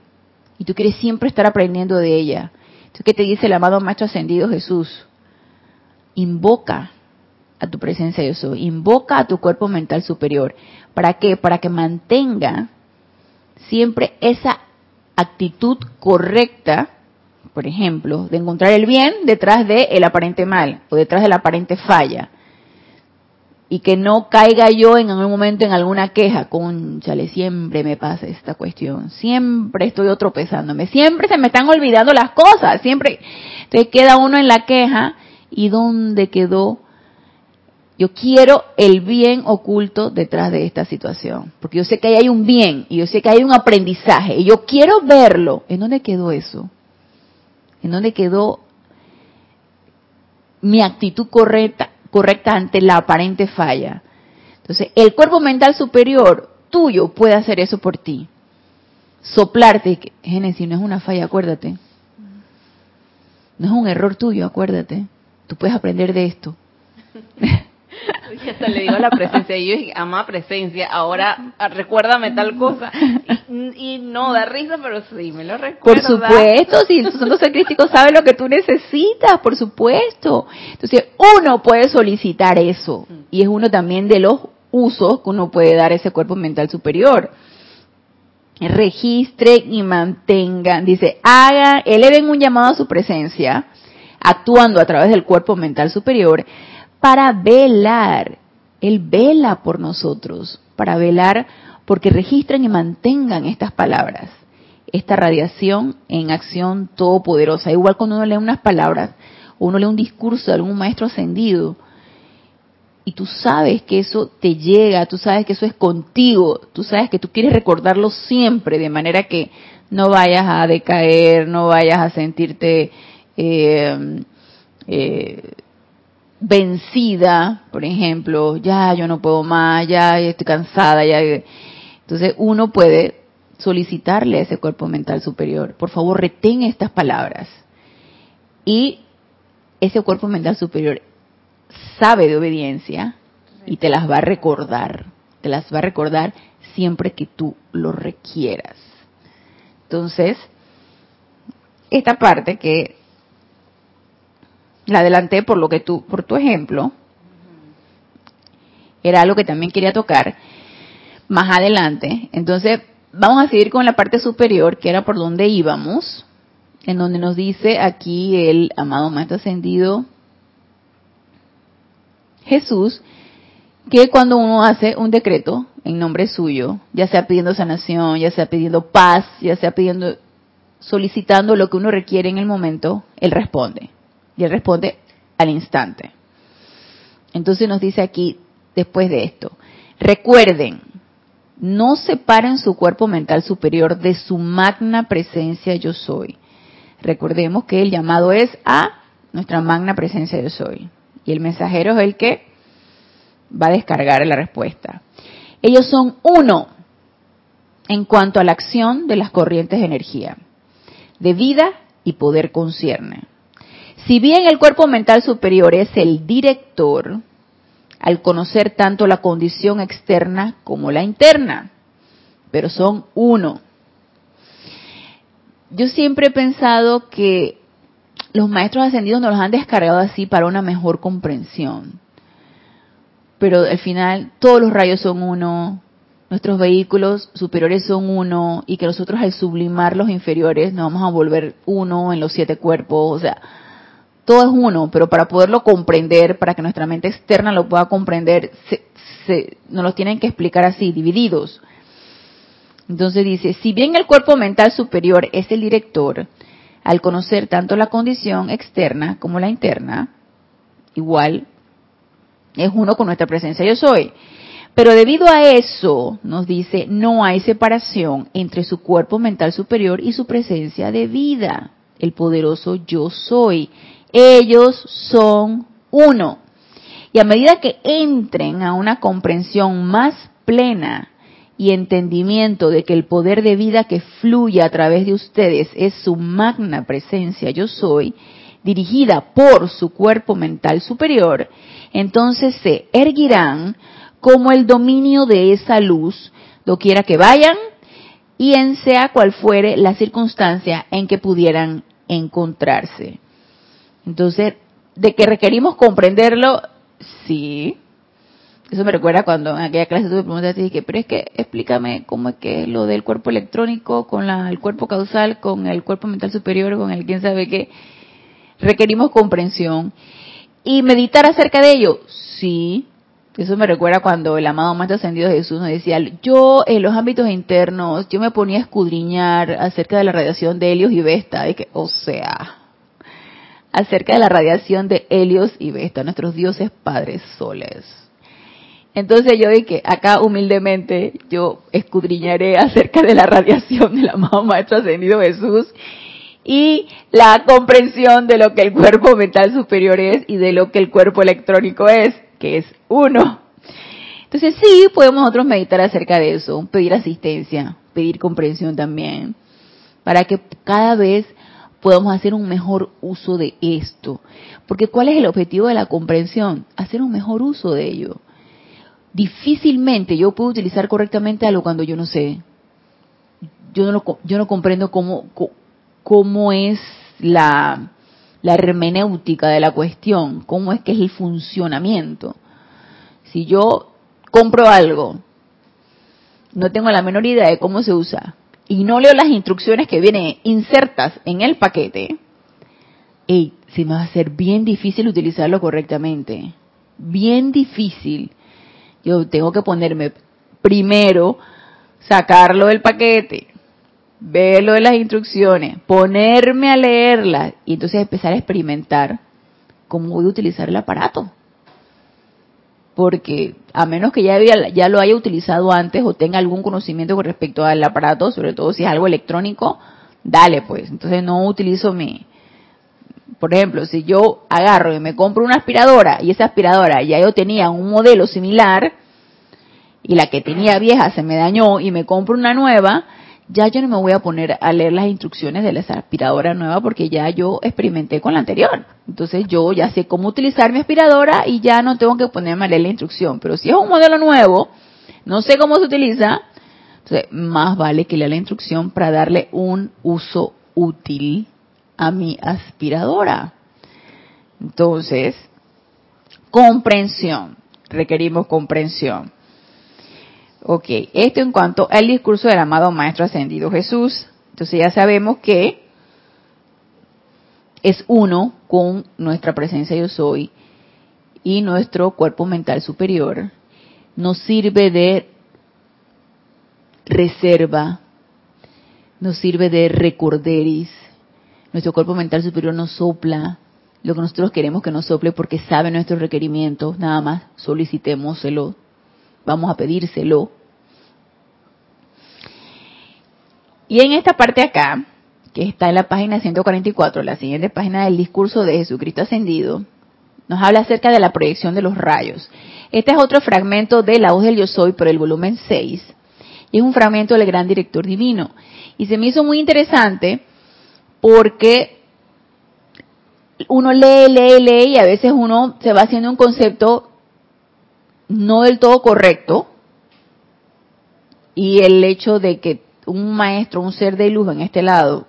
y tú quieres siempre estar aprendiendo de ella. Entonces, ¿qué te dice el amado Maestro Ascendido Jesús? Invoca a tu presencia de soy, invoca a tu cuerpo mental superior. ¿Para qué? Para que mantenga siempre esa actitud correcta, por ejemplo, de encontrar el bien detrás del el aparente mal o detrás de la aparente falla. Y que no caiga yo en algún momento en alguna queja. Conchale, siempre me pasa esta cuestión. Siempre estoy tropezándome. Siempre se me están olvidando las cosas. Siempre. Entonces queda uno en la queja. ¿Y dónde quedó yo quiero el bien oculto detrás de esta situación, porque yo sé que ahí hay un bien y yo sé que hay un aprendizaje y yo quiero verlo. ¿En dónde quedó eso? ¿En dónde quedó mi actitud correcta, correcta ante la aparente falla? Entonces, el cuerpo mental superior tuyo puede hacer eso por ti. Soplarte, Génesis, no es una falla, acuérdate. No es un error tuyo, acuérdate. Tú puedes aprender de esto. Y hasta le digo la presencia, y yo dije, ama presencia, ahora ah, recuérdame tal cosa. Y, no, da risa, pero sí, me lo recuerda. Por supuesto, si el santo crítico sabe lo que tú necesitas, por supuesto. Entonces, uno puede solicitar eso, y es uno también de los usos que uno puede dar a ese cuerpo mental superior. Registren y mantengan, dice, hagan, eleven un llamado a su presencia, actuando a través del cuerpo mental superior, para velar. Él vela por nosotros, para velar porque registren y mantengan estas palabras, esta radiación en acción todopoderosa. Igual cuando uno lee unas palabras, uno lee un discurso de algún maestro ascendido, y tú sabes que eso te llega, tú sabes que eso es contigo, tú sabes que tú quieres recordarlo siempre, de manera que no vayas a decaer, no vayas a sentirte eh, eh, vencida, por ejemplo, ya yo no puedo más, ya estoy cansada, ya. Entonces uno puede solicitarle a ese cuerpo mental superior, por favor retén estas palabras. Y ese cuerpo mental superior sabe de obediencia y te las va a recordar, te las va a recordar siempre que tú lo requieras. Entonces, esta parte que la adelanté por lo que tú, por tu ejemplo. era algo que también quería tocar más adelante. Entonces, vamos a seguir con la parte superior, que era por donde íbamos, en donde nos dice aquí el amado Maestro Ascendido Jesús, que cuando uno hace un decreto en nombre suyo, ya sea pidiendo sanación, ya sea pidiendo paz, ya sea pidiendo, solicitando lo que uno requiere en el momento, Él responde. Y Él responde al instante. Entonces nos dice aquí, después de esto, recuerden, no separen su cuerpo mental superior de su magna presencia yo soy. Recordemos que el llamado es a nuestra magna presencia yo soy. Y el mensajero es el que va a descargar la respuesta. Ellos son uno en cuanto a la acción de las corrientes de energía, de vida y poder concierne. Si bien el cuerpo mental superior es el director, al conocer tanto la condición externa como la interna, pero son uno. Yo siempre he pensado que los maestros ascendidos nos los han descargado así para una mejor comprensión. Pero al final todos los rayos son uno, nuestros vehículos superiores son uno y que nosotros al sublimar los inferiores nos vamos a volver uno en los siete cuerpos. O sea, todo es uno, pero para poderlo comprender, para que nuestra mente externa lo pueda comprender, se, nos los tienen que explicar así, divididos. Entonces dice, si bien el cuerpo mental superior es el director, al conocer tanto la condición externa como la interna, igual es uno con nuestra presencia yo soy. Pero debido a eso, nos dice, no hay separación entre su cuerpo mental superior y su presencia de vida, el poderoso yo soy ellos son uno. Y a medida que entren a una comprensión más plena y entendimiento de que el poder de vida que fluye a través de ustedes es su magna presencia yo soy, dirigida por su cuerpo mental superior, entonces se erguirán como el dominio de esa luz, doquiera que vayan y en sea cual fuere la circunstancia en que pudieran encontrarse. Entonces, de que requerimos comprenderlo, sí. Eso me recuerda cuando en aquella clase tuve preguntas y dije, pero es que explícame cómo es que lo del cuerpo electrónico con la, el cuerpo causal, con el cuerpo mental superior, con el quién sabe qué. Requerimos comprensión. Y meditar acerca de ello, sí. Eso me recuerda cuando el amado Maestro Ascendido Jesús nos decía, yo en los ámbitos internos, yo me ponía a escudriñar acerca de la radiación de Helios y Vesta. Y que, o sea, acerca de la radiación de Helios y Vesta, nuestros dioses padres soles. Entonces yo dije, acá humildemente yo escudriñaré acerca de la radiación del amado Maestro Ascendido Jesús y la comprensión de lo que el cuerpo mental superior es y de lo que el cuerpo electrónico es, que es uno. Entonces sí, podemos nosotros meditar acerca de eso, pedir asistencia, pedir comprensión también, para que cada vez podamos hacer un mejor uso de esto. Porque ¿cuál es el objetivo de la comprensión? Hacer un mejor uso de ello. Difícilmente yo puedo utilizar correctamente algo cuando yo no sé. Yo no, yo no comprendo cómo, cómo es la, la hermenéutica de la cuestión, cómo es que es el funcionamiento. Si yo compro algo, no tengo la menor idea de cómo se usa, y no leo las instrucciones que vienen insertas en el paquete, y se me va a hacer bien difícil utilizarlo correctamente. Bien difícil. Yo tengo que ponerme primero, sacarlo del paquete, verlo de las instrucciones, ponerme a leerlas y entonces empezar a experimentar cómo voy a utilizar el aparato porque a menos que ya, lo haya utilizado antes o tenga algún conocimiento con respecto al aparato, sobre todo si es algo electrónico, dale pues. Entonces no utilizo mi... Por ejemplo, si yo agarro y me compro una aspiradora y esa aspiradora ya yo tenía un modelo similar y la que tenía vieja se me dañó y me compro una nueva, ya yo no me voy a poner a leer las instrucciones de la aspiradora nueva porque ya yo experimenté con la anterior. Entonces yo ya sé cómo utilizar mi aspiradora y ya no tengo que ponerme a leer la instrucción. Pero si es un modelo nuevo, no sé cómo se utiliza, entonces más vale que lea la instrucción para darle un uso útil a mi aspiradora. Entonces, comprensión. requerimos comprensión. Ok, esto en cuanto al discurso del amado Maestro Ascendido Jesús. Entonces ya sabemos que es uno con nuestra presencia yo soy y nuestro cuerpo mental superior. Nos sirve de reserva, nos sirve de recorderis. Nuestro cuerpo mental superior nos sopla lo que nosotros queremos que nos sople porque sabe nuestros requerimientos, nada más solicitémoselo, vamos a pedírselo. Y en esta parte acá, que está en la página 144, la siguiente página del discurso de Jesucristo ascendido, nos habla acerca de la proyección de los rayos. Este es otro fragmento de La voz del yo soy por el volumen 6. Y es un fragmento del gran director divino. Y se me hizo muy interesante porque uno lee, lee, lee y a veces uno se va haciendo un concepto no del todo correcto. Y el hecho de que un maestro, un ser de luz en este lado,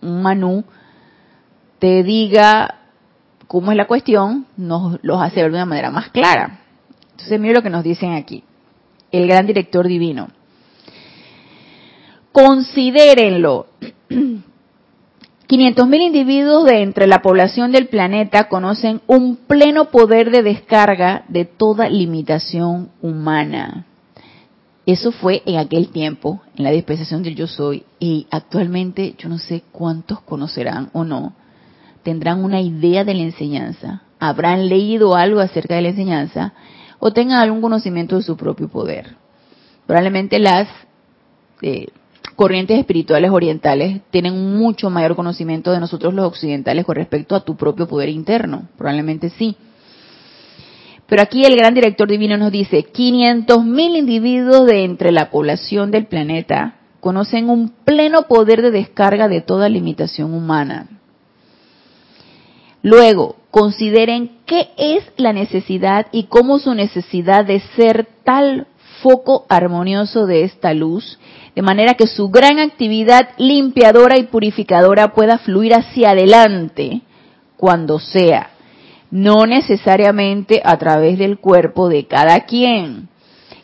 un manú, te diga cómo es la cuestión, nos los hace ver de una manera más clara. Entonces, mire lo que nos dicen aquí. El gran director divino. Considérenlo. 500.000 individuos de entre la población del planeta conocen un pleno poder de descarga de toda limitación humana. Eso fue en aquel tiempo, en la dispensación del yo soy, y actualmente yo no sé cuántos conocerán o no, tendrán una idea de la enseñanza, habrán leído algo acerca de la enseñanza o tengan algún conocimiento de su propio poder. Probablemente las eh, corrientes espirituales orientales tienen mucho mayor conocimiento de nosotros los occidentales con respecto a tu propio poder interno, probablemente sí. Pero aquí el gran director divino nos dice, 500.000 individuos de entre la población del planeta conocen un pleno poder de descarga de toda limitación humana. Luego, consideren qué es la necesidad y cómo su necesidad de ser tal foco armonioso de esta luz, de manera que su gran actividad limpiadora y purificadora pueda fluir hacia adelante cuando sea no necesariamente a través del cuerpo de cada quien.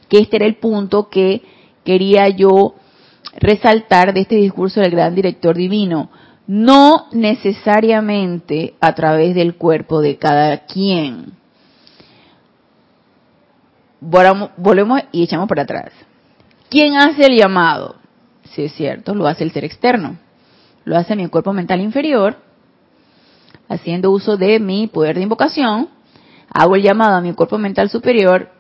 Que este era el punto que quería yo resaltar de este discurso del gran director divino. No necesariamente a través del cuerpo de cada quien. Volvemos y echamos para atrás. ¿Quién hace el llamado? Si es cierto, lo hace el ser externo. Lo hace mi cuerpo mental inferior haciendo uso de mi poder de invocación, hago el llamado a mi cuerpo mental superior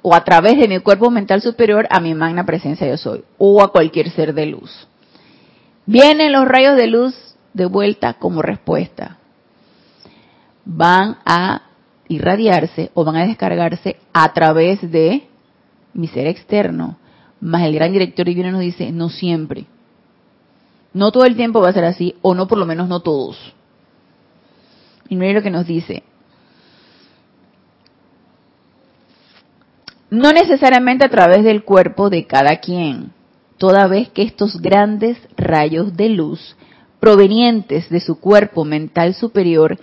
o a través de mi cuerpo mental superior a mi magna presencia yo soy o a cualquier ser de luz. Vienen los rayos de luz de vuelta como respuesta. Van a irradiarse o van a descargarse a través de mi ser externo. Más el gran director divino nos dice, no siempre. No todo el tiempo va a ser así, o no por lo menos no todos. Y mire lo que nos dice. No necesariamente a través del cuerpo de cada quien, toda vez que estos grandes rayos de luz provenientes de su cuerpo mental superior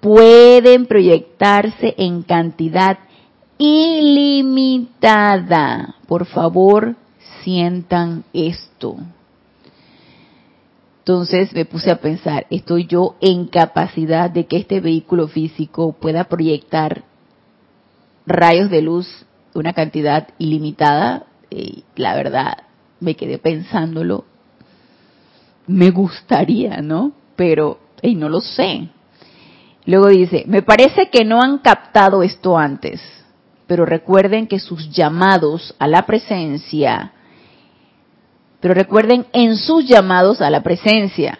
pueden proyectarse en cantidad ilimitada. Por favor, sientan esto. Entonces me puse a pensar, ¿estoy yo en capacidad de que este vehículo físico pueda proyectar rayos de luz una cantidad ilimitada? Y la verdad, me quedé pensándolo. Me gustaría, ¿no? Pero, y no lo sé. Luego dice, me parece que no han captado esto antes, pero recuerden que sus llamados a la presencia pero recuerden en sus llamados a la presencia.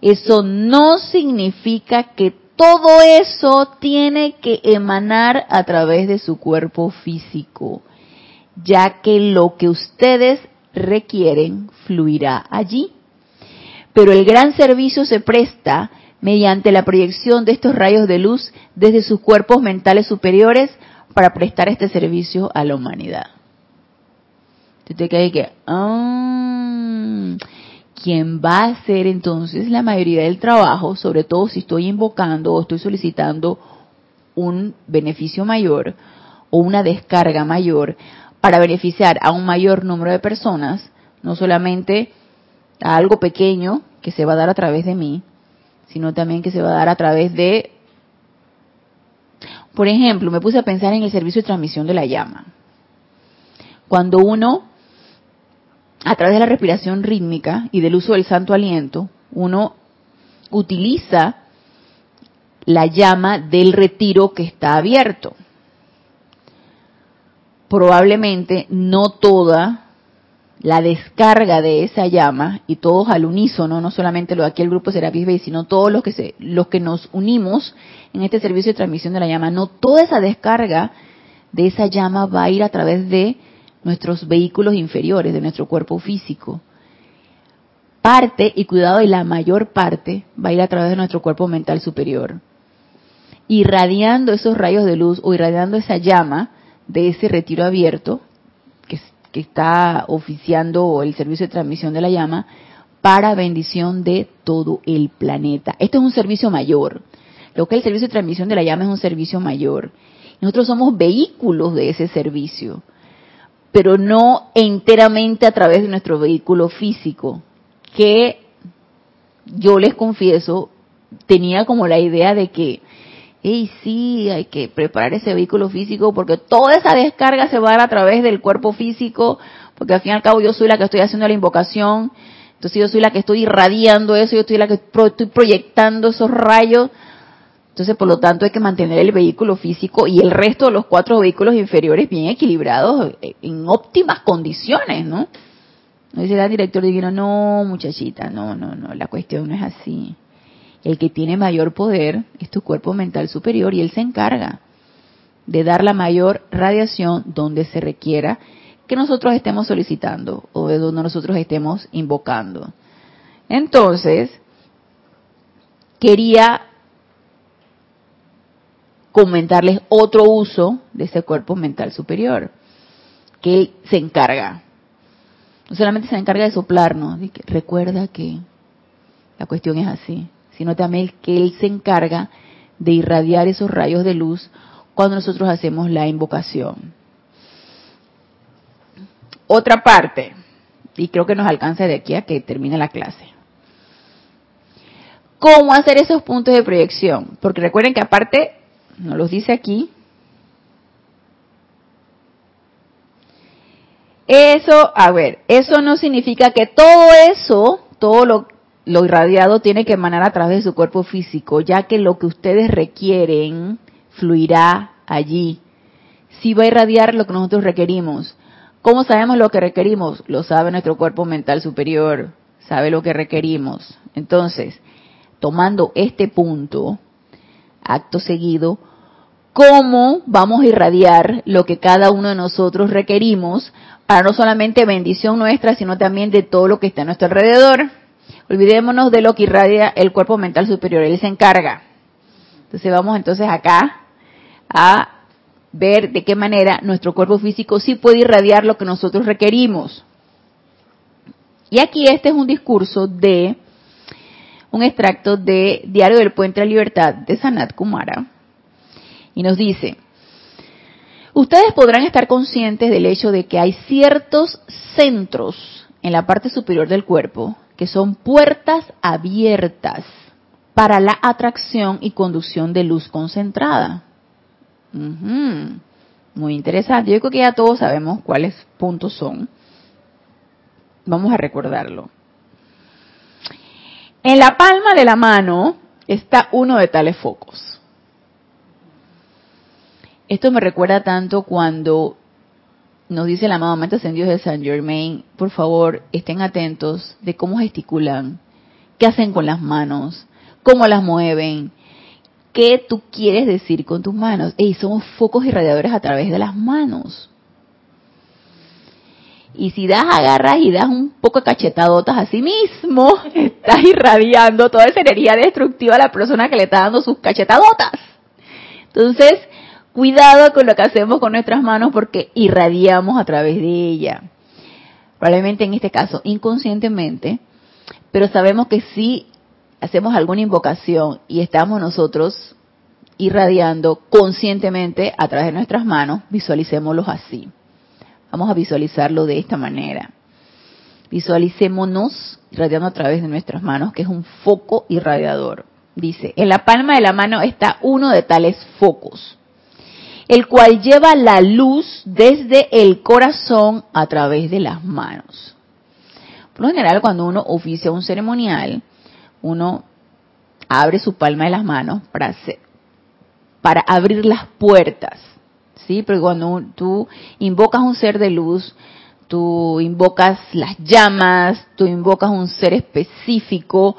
Eso no significa que todo eso tiene que emanar a través de su cuerpo físico, ya que lo que ustedes requieren fluirá allí. Pero el gran servicio se presta mediante la proyección de estos rayos de luz desde sus cuerpos mentales superiores para prestar este servicio a la humanidad. Entonces que que, ah, quien va a hacer entonces la mayoría del trabajo, sobre todo si estoy invocando o estoy solicitando un beneficio mayor, o una descarga mayor para beneficiar a un mayor número de personas, no solamente a algo pequeño que se va a dar a través de mí, sino también que se va a dar a través de, por ejemplo, me puse a pensar en el servicio de transmisión de la llama. Cuando uno, a través de la respiración rítmica y del uso del santo aliento, uno utiliza la llama del retiro que está abierto. Probablemente no toda la descarga de esa llama y todos al unísono, no solamente lo de aquí el grupo Serapis Bay, sino todos los que se, los que nos unimos en este servicio de transmisión de la llama, no toda esa descarga de esa llama va a ir a través de nuestros vehículos inferiores, de nuestro cuerpo físico. Parte, y cuidado, y la mayor parte va a ir a través de nuestro cuerpo mental superior. Irradiando esos rayos de luz o irradiando esa llama de ese retiro abierto está oficiando el servicio de transmisión de la llama para bendición de todo el planeta. Esto es un servicio mayor. Lo que es el servicio de transmisión de la llama es un servicio mayor. Nosotros somos vehículos de ese servicio, pero no enteramente a través de nuestro vehículo físico, que yo les confieso, tenía como la idea de que y sí, hay que preparar ese vehículo físico porque toda esa descarga se va a dar a través del cuerpo físico, porque al fin y al cabo yo soy la que estoy haciendo la invocación, entonces yo soy la que estoy irradiando eso, yo estoy la que estoy proyectando esos rayos, entonces por lo tanto hay que mantener el vehículo físico y el resto de los cuatro vehículos inferiores bien equilibrados en óptimas condiciones, ¿no? No dice el director divino, no muchachita, no, no, no, la cuestión no es así. El que tiene mayor poder es tu cuerpo mental superior y él se encarga de dar la mayor radiación donde se requiera que nosotros estemos solicitando o de donde nosotros estemos invocando. Entonces, quería comentarles otro uso de ese cuerpo mental superior, que él se encarga. No solamente se encarga de soplarnos, recuerda que la cuestión es así sino también que Él se encarga de irradiar esos rayos de luz cuando nosotros hacemos la invocación. Otra parte, y creo que nos alcanza de aquí a que termine la clase. ¿Cómo hacer esos puntos de proyección? Porque recuerden que aparte, nos los dice aquí, eso, a ver, eso no significa que todo eso, todo lo, lo irradiado tiene que emanar a través de su cuerpo físico, ya que lo que ustedes requieren fluirá allí. Si va a irradiar lo que nosotros requerimos. ¿Cómo sabemos lo que requerimos? Lo sabe nuestro cuerpo mental superior, sabe lo que requerimos. Entonces, tomando este punto, acto seguido, ¿cómo vamos a irradiar lo que cada uno de nosotros requerimos para no solamente bendición nuestra, sino también de todo lo que está a nuestro alrededor? Olvidémonos de lo que irradia el cuerpo mental superior, él se encarga. Entonces vamos entonces acá a ver de qué manera nuestro cuerpo físico sí puede irradiar lo que nosotros requerimos. Y aquí este es un discurso de un extracto de Diario del Puente de la Libertad de Sanat Kumara. Y nos dice, ustedes podrán estar conscientes del hecho de que hay ciertos centros en la parte superior del cuerpo que son puertas abiertas para la atracción y conducción de luz concentrada. Muy interesante. Yo creo que ya todos sabemos cuáles puntos son. Vamos a recordarlo. En la palma de la mano está uno de tales focos. Esto me recuerda tanto cuando nos dice el amado Mente Ascendido de San Germain, por favor, estén atentos de cómo gesticulan, qué hacen con las manos, cómo las mueven, qué tú quieres decir con tus manos. Y somos focos irradiadores a través de las manos. Y si das, agarras y das un poco de cachetadotas a sí mismo, estás irradiando toda esa energía destructiva a la persona que le está dando sus cachetadotas. Entonces, Cuidado con lo que hacemos con nuestras manos porque irradiamos a través de ella. Probablemente en este caso inconscientemente, pero sabemos que si hacemos alguna invocación y estamos nosotros irradiando conscientemente a través de nuestras manos, visualicémoslos así. Vamos a visualizarlo de esta manera. Visualicémonos irradiando a través de nuestras manos, que es un foco irradiador. Dice, en la palma de la mano está uno de tales focos, el cual lleva la luz desde el corazón a través de las manos. Por lo general, cuando uno oficia un ceremonial, uno abre su palma de las manos para, para abrir las puertas. ¿sí? Pero cuando tú invocas un ser de luz, tú invocas las llamas, tú invocas un ser específico,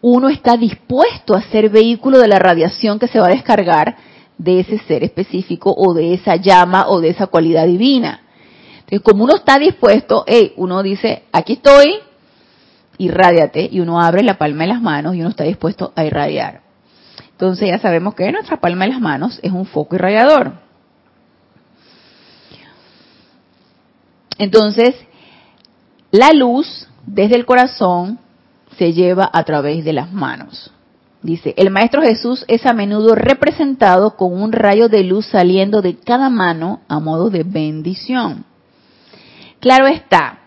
uno está dispuesto a ser vehículo de la radiación que se va a descargar de ese ser específico o de esa llama o de esa cualidad divina. Entonces, como uno está dispuesto, uno dice, aquí estoy, irradiate, y uno abre la palma de las manos y uno está dispuesto a irradiar. Entonces ya sabemos que nuestra palma de las manos es un foco irradiador. Entonces, la luz desde el corazón se lleva a través de las manos. Dice, el Maestro Jesús es a menudo representado con un rayo de luz saliendo de cada mano a modo de bendición. Claro está,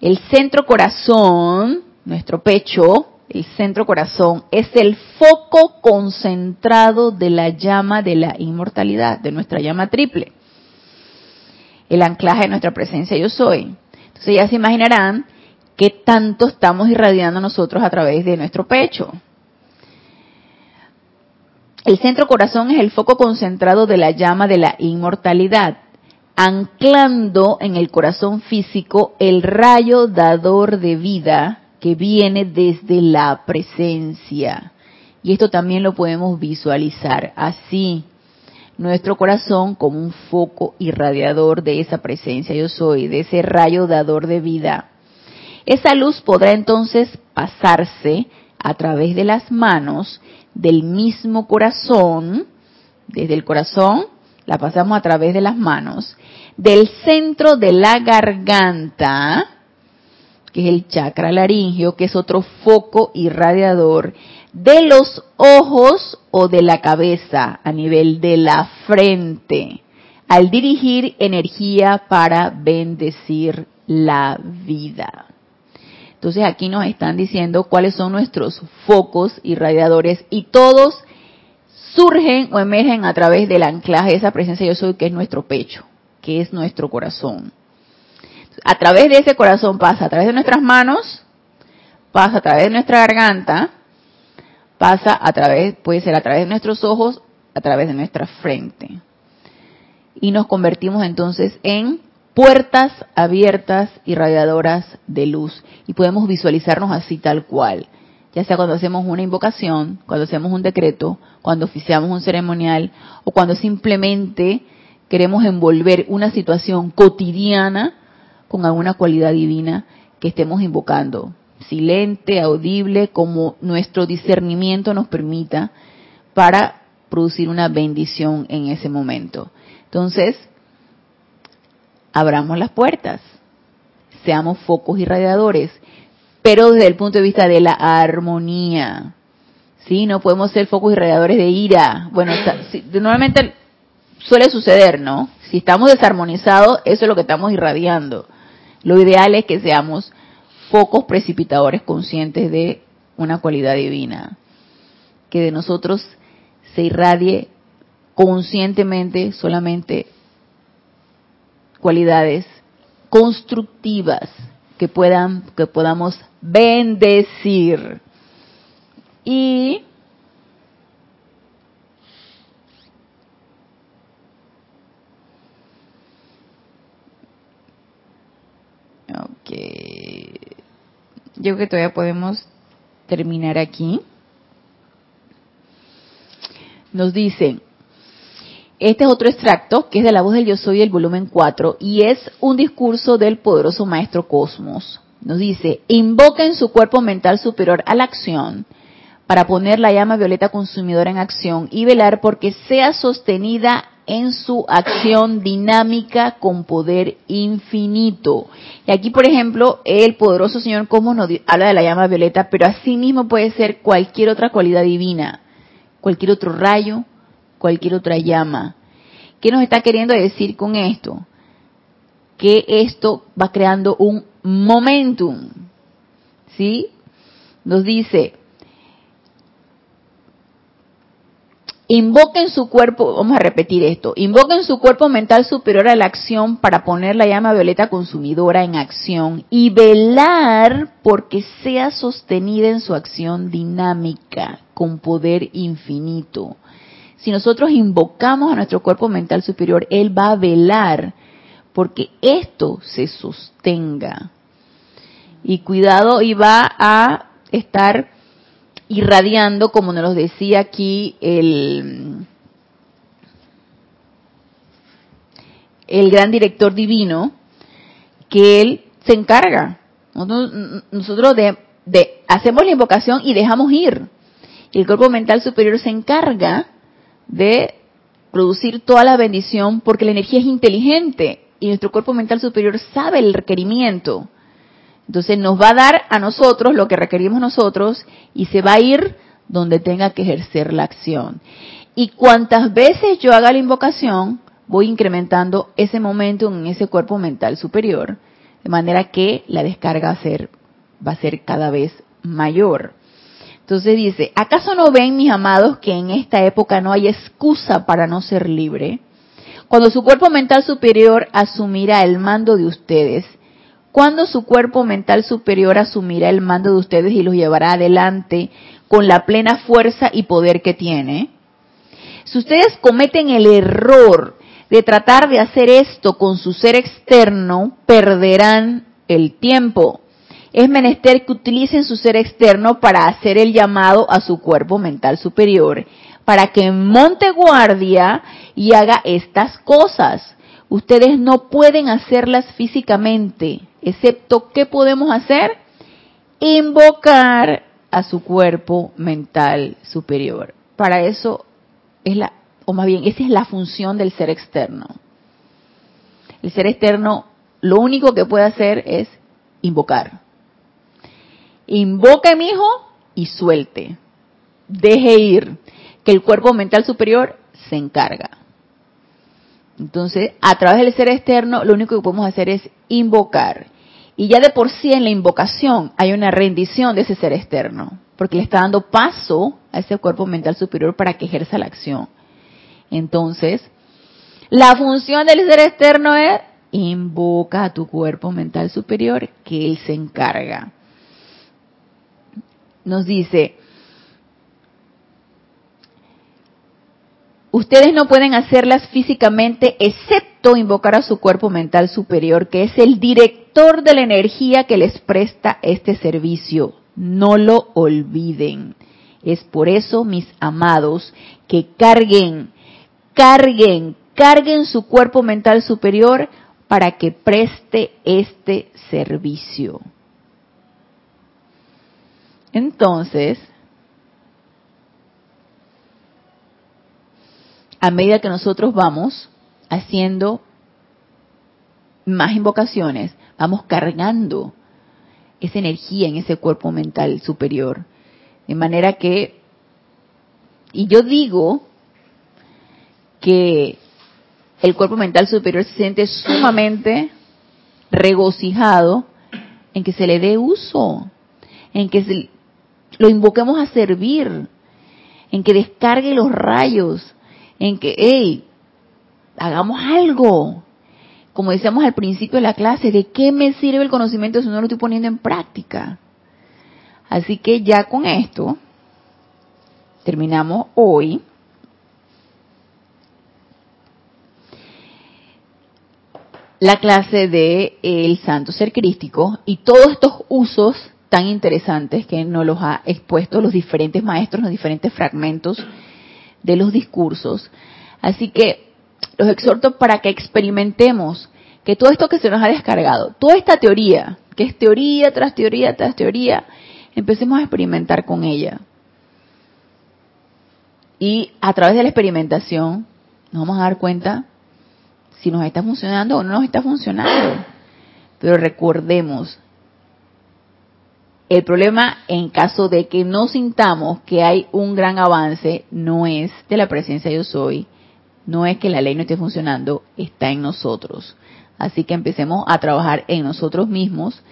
el centro corazón, nuestro pecho, el centro corazón, es el foco concentrado de la llama de la inmortalidad, de nuestra llama triple el anclaje de nuestra presencia yo soy. Entonces ya se imaginarán qué tanto estamos irradiando nosotros a través de nuestro pecho. El centro corazón es el foco concentrado de la llama de la inmortalidad, anclando en el corazón físico el rayo dador de vida que viene desde la presencia. Y esto también lo podemos visualizar así nuestro corazón como un foco irradiador de esa presencia yo soy, de ese rayo dador de vida. Esa luz podrá entonces pasarse a través de las manos del mismo corazón, desde el corazón, la pasamos a través de las manos, del centro de la garganta, que es el chakra laringio, que es otro foco irradiador, de los ojos o de la cabeza a nivel de la frente, al dirigir energía para bendecir la vida. Entonces aquí nos están diciendo cuáles son nuestros focos irradiadores y todos surgen o emergen a través del anclaje de esa presencia yo soy que es nuestro pecho, que es nuestro corazón. A través de ese corazón pasa a través de nuestras manos, pasa a través de nuestra garganta, pasa a través, puede ser a través de nuestros ojos, a través de nuestra frente. Y nos convertimos entonces en puertas abiertas y radiadoras de luz. Y podemos visualizarnos así tal cual. Ya sea cuando hacemos una invocación, cuando hacemos un decreto, cuando oficiamos un ceremonial o cuando simplemente queremos envolver una situación cotidiana con alguna cualidad divina que estemos invocando silente, audible, como nuestro discernimiento nos permita para producir una bendición en ese momento. Entonces, abramos las puertas, seamos focos irradiadores, pero desde el punto de vista de la armonía. ¿Sí? No podemos ser focos irradiadores de ira. Bueno, normalmente suele suceder, ¿no? Si estamos desarmonizados, eso es lo que estamos irradiando. Lo ideal es que seamos pocos precipitadores conscientes de una cualidad divina. Que de nosotros se irradie conscientemente solamente cualidades constructivas que puedan que podamos bendecir y okay yo creo que todavía podemos terminar aquí. Nos dice, este es otro extracto que es de la voz del yo soy, el volumen 4, y es un discurso del poderoso maestro Cosmos. Nos dice, invoca en su cuerpo mental superior a la acción para poner la llama violeta consumidora en acción y velar porque sea sostenida en su acción dinámica con poder infinito. Y aquí, por ejemplo, el poderoso Señor Cosmos nos habla de la llama violeta, pero así mismo puede ser cualquier otra cualidad divina, cualquier otro rayo, cualquier otra llama. ¿Qué nos está queriendo decir con esto? Que esto va creando un momentum. ¿Sí? Nos dice, Invoquen su cuerpo, vamos a repetir esto, invoquen su cuerpo mental superior a la acción para poner la llama violeta consumidora en acción y velar porque sea sostenida en su acción dinámica con poder infinito. Si nosotros invocamos a nuestro cuerpo mental superior, Él va a velar porque esto se sostenga. Y cuidado, y va a estar irradiando, como nos decía aquí el, el gran director divino, que él se encarga. Nosotros, de, de, hacemos la invocación y dejamos ir. Y el cuerpo mental superior se encarga de producir toda la bendición porque la energía es inteligente y nuestro cuerpo mental superior sabe el requerimiento. Entonces nos va a dar a nosotros lo que requerimos nosotros y se va a ir donde tenga que ejercer la acción. Y cuantas veces yo haga la invocación, voy incrementando ese momento en ese cuerpo mental superior, de manera que la descarga va a ser, va a ser cada vez mayor. Entonces dice, ¿acaso no ven mis amados que en esta época no hay excusa para no ser libre? Cuando su cuerpo mental superior asumirá el mando de ustedes, cuando su cuerpo mental superior asumirá el mando de ustedes y los llevará adelante con la plena fuerza y poder que tiene. Si ustedes cometen el error de tratar de hacer esto con su ser externo, perderán el tiempo. Es menester que utilicen su ser externo para hacer el llamado a su cuerpo mental superior, para que monte guardia y haga estas cosas. Ustedes no pueden hacerlas físicamente, excepto ¿qué podemos hacer? Invocar a su cuerpo mental superior. Para eso es la, o más bien, esa es la función del ser externo. El ser externo lo único que puede hacer es invocar. Invoque, mi hijo, y suelte. Deje ir, que el cuerpo mental superior se encarga. Entonces, a través del ser externo, lo único que podemos hacer es invocar. Y ya de por sí en la invocación hay una rendición de ese ser externo, porque le está dando paso a ese cuerpo mental superior para que ejerza la acción. Entonces, la función del ser externo es invoca a tu cuerpo mental superior que él se encarga. Nos dice, Ustedes no pueden hacerlas físicamente excepto invocar a su cuerpo mental superior, que es el director de la energía que les presta este servicio. No lo olviden. Es por eso, mis amados, que carguen, carguen, carguen su cuerpo mental superior para que preste este servicio. Entonces, a medida que nosotros vamos haciendo más invocaciones, vamos cargando esa energía en ese cuerpo mental superior. De manera que, y yo digo que el cuerpo mental superior se siente sumamente regocijado en que se le dé uso, en que lo invoquemos a servir, en que descargue los rayos, en que, hey, hagamos algo. Como decíamos al principio de la clase, ¿de qué me sirve el conocimiento si no lo estoy poniendo en práctica? Así que ya con esto terminamos hoy. la clase de el santo ser crístico y todos estos usos tan interesantes que nos los ha expuesto los diferentes maestros, los diferentes fragmentos de los discursos. Así que los exhorto para que experimentemos que todo esto que se nos ha descargado, toda esta teoría, que es teoría tras teoría tras teoría, empecemos a experimentar con ella. Y a través de la experimentación nos vamos a dar cuenta si nos está funcionando o no nos está funcionando. Pero recordemos, El problema, en caso de que no sintamos que hay un gran avance, no es de la presencia yo soy, no es que la ley no esté funcionando, está en nosotros. Así que empecemos a trabajar en nosotros mismos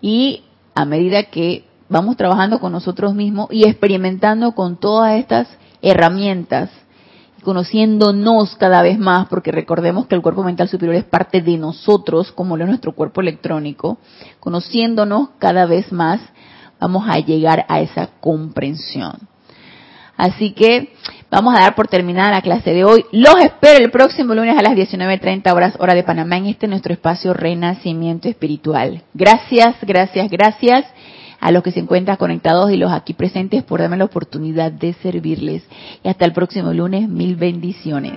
y a medida que vamos trabajando con nosotros mismos y experimentando con todas estas herramientas, conociéndonos cada vez más, porque recordemos que el cuerpo mental superior es parte de nosotros, como lo es nuestro cuerpo electrónico, conociéndonos cada vez más, vamos a llegar a esa comprensión. Así que vamos a dar por terminada la clase de hoy. Los espero el próximo lunes a las 19.30 horas hora de Panamá en este nuestro espacio Renacimiento Espiritual. Gracias, gracias, gracias a los que se encuentran conectados y los aquí presentes por darme la oportunidad de servirles. Y hasta el próximo lunes, mil bendiciones.